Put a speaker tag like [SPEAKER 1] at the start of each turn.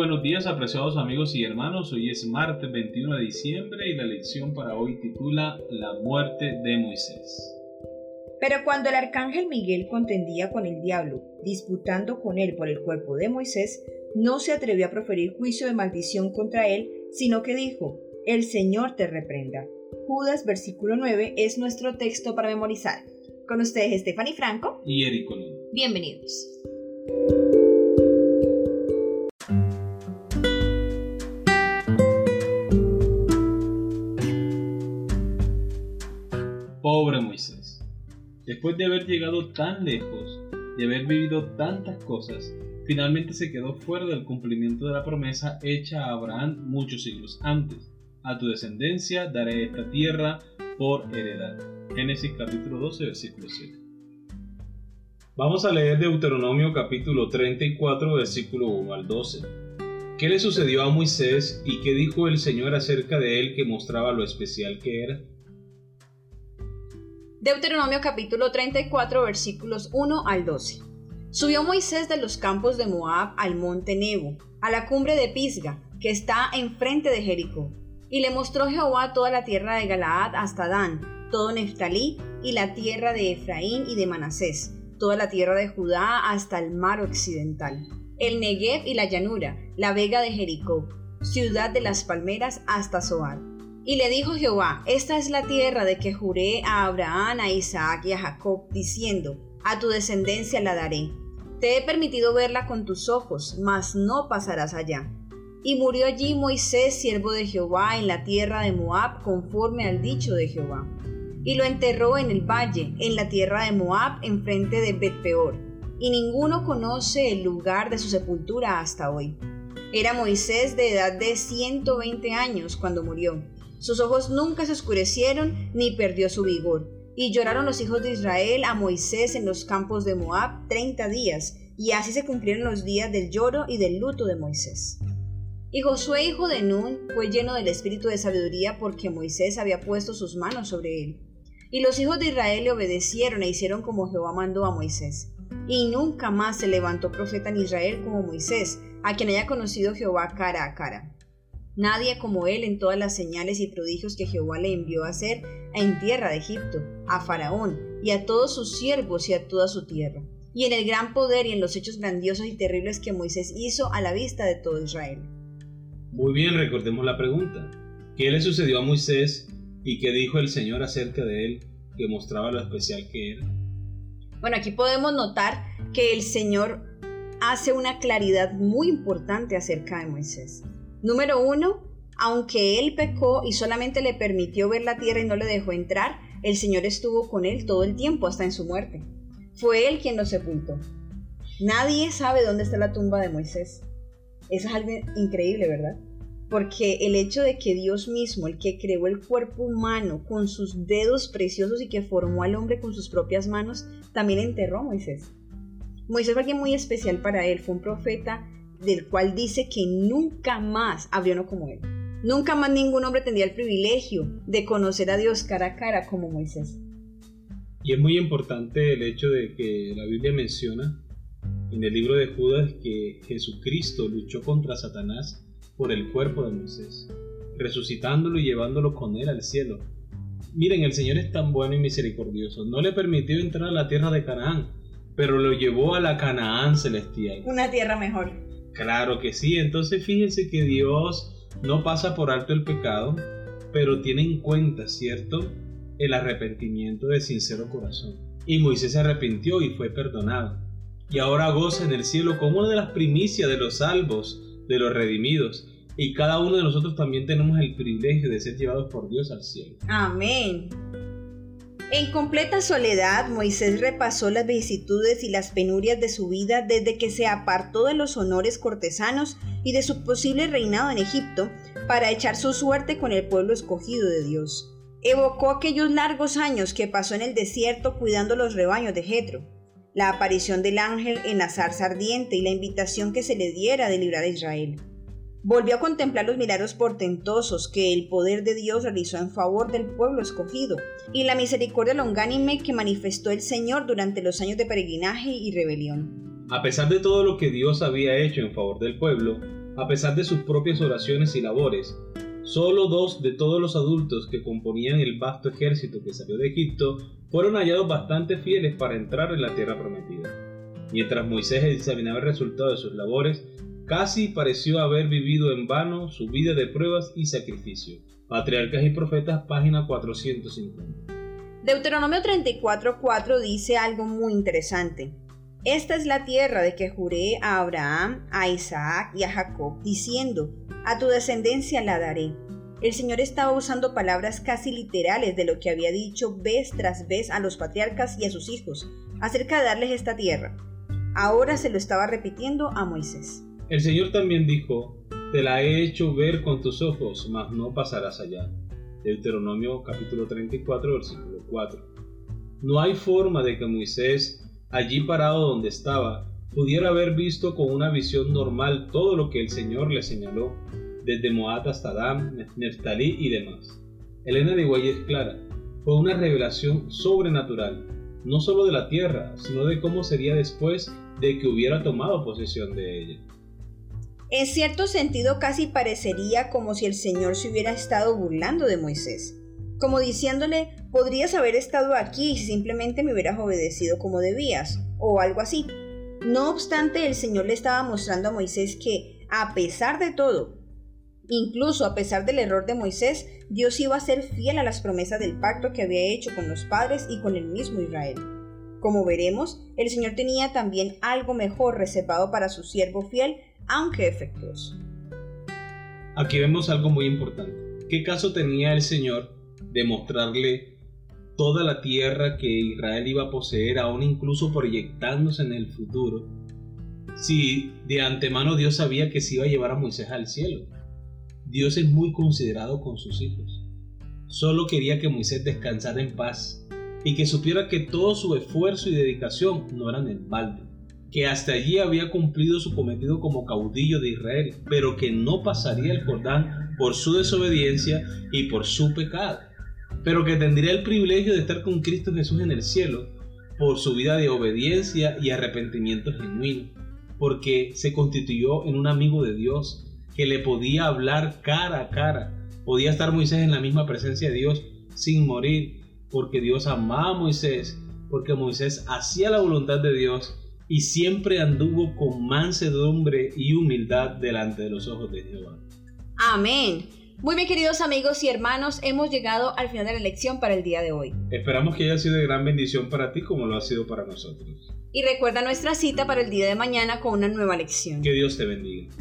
[SPEAKER 1] buenos días, apreciados amigos y hermanos. Hoy es martes 21 de diciembre y la lección para hoy titula La muerte de Moisés.
[SPEAKER 2] Pero cuando el arcángel Miguel contendía con el diablo, disputando con él por el cuerpo de Moisés, no se atrevió a proferir juicio de maldición contra él, sino que dijo, El Señor te reprenda. Judas versículo 9 es nuestro texto para memorizar. Con ustedes Stephanie Franco
[SPEAKER 1] y Eric Colón.
[SPEAKER 2] Bienvenidos.
[SPEAKER 1] Después de haber llegado tan lejos, de haber vivido tantas cosas, finalmente se quedó fuera del cumplimiento de la promesa hecha a Abraham muchos siglos antes. A tu descendencia daré esta tierra por heredad. Génesis capítulo 12, versículo 7. Vamos a leer Deuteronomio capítulo 34, versículo 1 al 12. ¿Qué le sucedió a Moisés y qué dijo el Señor acerca de él que mostraba lo especial que era?
[SPEAKER 2] Deuteronomio capítulo 34 versículos 1 al 12. Subió Moisés de los campos de Moab al monte Nebo, a la cumbre de Pisga, que está enfrente de Jericó. Y le mostró Jehová toda la tierra de Galaad hasta Dan, todo Neftalí y la tierra de Efraín y de Manasés, toda la tierra de Judá hasta el mar occidental, el Negev y la llanura, la vega de Jericó, ciudad de las palmeras hasta Zoar y le dijo Jehová, esta es la tierra de que juré a Abraham, a Isaac y a Jacob, diciendo, a tu descendencia la daré. Te he permitido verla con tus ojos, mas no pasarás allá. Y murió allí Moisés, siervo de Jehová, en la tierra de Moab, conforme al dicho de Jehová. Y lo enterró en el valle, en la tierra de Moab, enfrente de Betpeor. Y ninguno conoce el lugar de su sepultura hasta hoy. Era Moisés de edad de 120 años cuando murió sus ojos nunca se oscurecieron ni perdió su vigor. Y lloraron los hijos de Israel a Moisés en los campos de Moab treinta días, y así se cumplieron los días del lloro y del luto de Moisés. Y Josué, hijo de Nun, fue lleno del espíritu de sabiduría porque Moisés había puesto sus manos sobre él. Y los hijos de Israel le obedecieron e hicieron como Jehová mandó a Moisés. Y nunca más se levantó profeta en Israel como Moisés, a quien haya conocido Jehová cara a cara. Nadie como él en todas las señales y prodigios que Jehová le envió a hacer en tierra de Egipto, a Faraón y a todos sus siervos y a toda su tierra, y en el gran poder y en los hechos grandiosos y terribles que Moisés hizo a la vista de todo Israel.
[SPEAKER 1] Muy bien, recordemos la pregunta. ¿Qué le sucedió a Moisés y qué dijo el Señor acerca de él que mostraba lo especial que era?
[SPEAKER 2] Bueno, aquí podemos notar que el Señor hace una claridad muy importante acerca de Moisés. Número uno, aunque él pecó y solamente le permitió ver la tierra y no le dejó entrar, el Señor estuvo con él todo el tiempo hasta en su muerte. Fue él quien lo sepultó. Nadie sabe dónde está la tumba de Moisés. Eso es algo increíble, ¿verdad? Porque el hecho de que Dios mismo, el que creó el cuerpo humano con sus dedos preciosos y que formó al hombre con sus propias manos, también enterró a Moisés. Moisés fue alguien muy especial para él, fue un profeta del cual dice que nunca más habría uno como él. Nunca más ningún hombre tendría el privilegio de conocer a Dios cara a cara como Moisés.
[SPEAKER 1] Y es muy importante el hecho de que la Biblia menciona en el libro de Judas que Jesucristo luchó contra Satanás por el cuerpo de Moisés, resucitándolo y llevándolo con él al cielo. Miren, el Señor es tan bueno y misericordioso. No le permitió entrar a la tierra de Canaán, pero lo llevó a la Canaán celestial.
[SPEAKER 2] Una tierra mejor.
[SPEAKER 1] Claro que sí, entonces fíjense que Dios no pasa por alto el pecado, pero tiene en cuenta, ¿cierto? El arrepentimiento de sincero corazón. Y Moisés se arrepintió y fue perdonado. Y ahora goza en el cielo como una de las primicias de los salvos, de los redimidos. Y cada uno de nosotros también tenemos el privilegio de ser llevados por Dios al cielo.
[SPEAKER 2] Amén. En completa soledad, Moisés repasó las vicisitudes y las penurias de su vida desde que se apartó de los honores cortesanos y de su posible reinado en Egipto para echar su suerte con el pueblo escogido de Dios. Evocó aquellos largos años que pasó en el desierto cuidando los rebaños de Jetro, la aparición del ángel en la zarza ardiente y la invitación que se le diera de librar a Israel. Volvió a contemplar los milagros portentosos que el poder de Dios realizó en favor del pueblo escogido y la misericordia longánime que manifestó el Señor durante los años de peregrinaje y rebelión.
[SPEAKER 1] A pesar de todo lo que Dios había hecho en favor del pueblo, a pesar de sus propias oraciones y labores, solo dos de todos los adultos que componían el vasto ejército que salió de Egipto fueron hallados bastante fieles para entrar en la tierra prometida. Mientras Moisés examinaba el resultado de sus labores, casi pareció haber vivido en vano su vida de pruebas y sacrificio. Patriarcas y Profetas, página 450.
[SPEAKER 2] Deuteronomio 34:4 dice algo muy interesante. Esta es la tierra de que juré a Abraham, a Isaac y a Jacob, diciendo, a tu descendencia la daré. El Señor estaba usando palabras casi literales de lo que había dicho vez tras vez a los patriarcas y a sus hijos acerca de darles esta tierra. Ahora se lo estaba repitiendo a Moisés.
[SPEAKER 1] El Señor también dijo, te la he hecho ver con tus ojos, mas no pasarás allá. Deuteronomio capítulo 34, versículo 4. No hay forma de que Moisés allí parado donde estaba, pudiera haber visto con una visión normal todo lo que el Señor le señaló, desde Moab hasta Dan, Neftalí y demás. Elena de Guay es clara, fue una revelación sobrenatural, no solo de la tierra, sino de cómo sería después de que hubiera tomado posesión de ella.
[SPEAKER 2] En cierto sentido casi parecería como si el Señor se hubiera estado burlando de Moisés como diciéndole, podrías haber estado aquí si simplemente me hubieras obedecido como debías, o algo así. No obstante, el Señor le estaba mostrando a Moisés que, a pesar de todo, incluso a pesar del error de Moisés, Dios iba a ser fiel a las promesas del pacto que había hecho con los padres y con el mismo Israel. Como veremos, el Señor tenía también algo mejor reservado para su siervo fiel, aunque defectuoso.
[SPEAKER 1] Aquí vemos algo muy importante. ¿Qué caso tenía el Señor demostrarle toda la tierra que Israel iba a poseer, aún incluso proyectándose en el futuro, si de antemano Dios sabía que se iba a llevar a Moisés al cielo. Dios es muy considerado con sus hijos. Solo quería que Moisés descansara en paz y que supiera que todo su esfuerzo y dedicación no eran en balde, que hasta allí había cumplido su cometido como caudillo de Israel, pero que no pasaría el Jordán por su desobediencia y por su pecado pero que tendría el privilegio de estar con Cristo Jesús en el cielo por su vida de obediencia y arrepentimiento genuino, porque se constituyó en un amigo de Dios que le podía hablar cara a cara. Podía estar Moisés en la misma presencia de Dios sin morir, porque Dios amaba a Moisés, porque Moisés hacía la voluntad de Dios y siempre anduvo con mansedumbre y humildad delante de los ojos de Jehová.
[SPEAKER 2] Amén. Muy bien, queridos amigos y hermanos, hemos llegado al final de la lección para el día de hoy.
[SPEAKER 1] Esperamos que haya sido de gran bendición para ti como lo ha sido para nosotros.
[SPEAKER 2] Y recuerda nuestra cita para el día de mañana con una nueva lección.
[SPEAKER 1] Que Dios te bendiga.